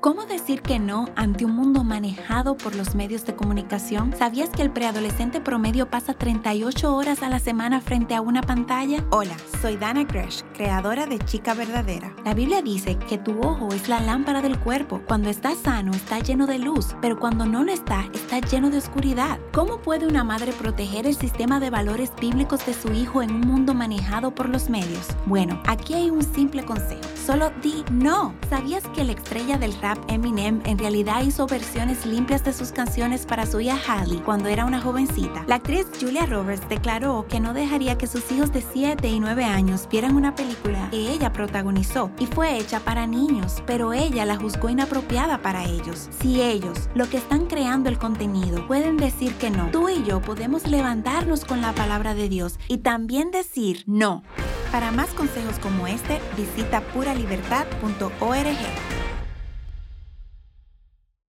¿Cómo decir que no ante un mundo manejado por los medios de comunicación? ¿Sabías que el preadolescente promedio pasa 38 horas a la semana frente a una pantalla? Hola, soy Dana Gresh, creadora de Chica Verdadera. La Biblia dice que tu ojo es la lámpara del cuerpo. Cuando está sano está lleno de luz, pero cuando no lo está está lleno de oscuridad. ¿Cómo puede una madre proteger el sistema de valores bíblicos de su hijo en un mundo manejado por los medios? Bueno, aquí hay un simple consejo. Solo di no. ¿Sabías que la estrella del Eminem en realidad hizo versiones limpias de sus canciones para su hija Halle cuando era una jovencita. La actriz Julia Roberts declaró que no dejaría que sus hijos de 7 y 9 años vieran una película que ella protagonizó y fue hecha para niños, pero ella la juzgó inapropiada para ellos. Si ellos, lo que están creando el contenido, pueden decir que no, tú y yo podemos levantarnos con la palabra de Dios y también decir no. Para más consejos como este, visita puralibertad.org.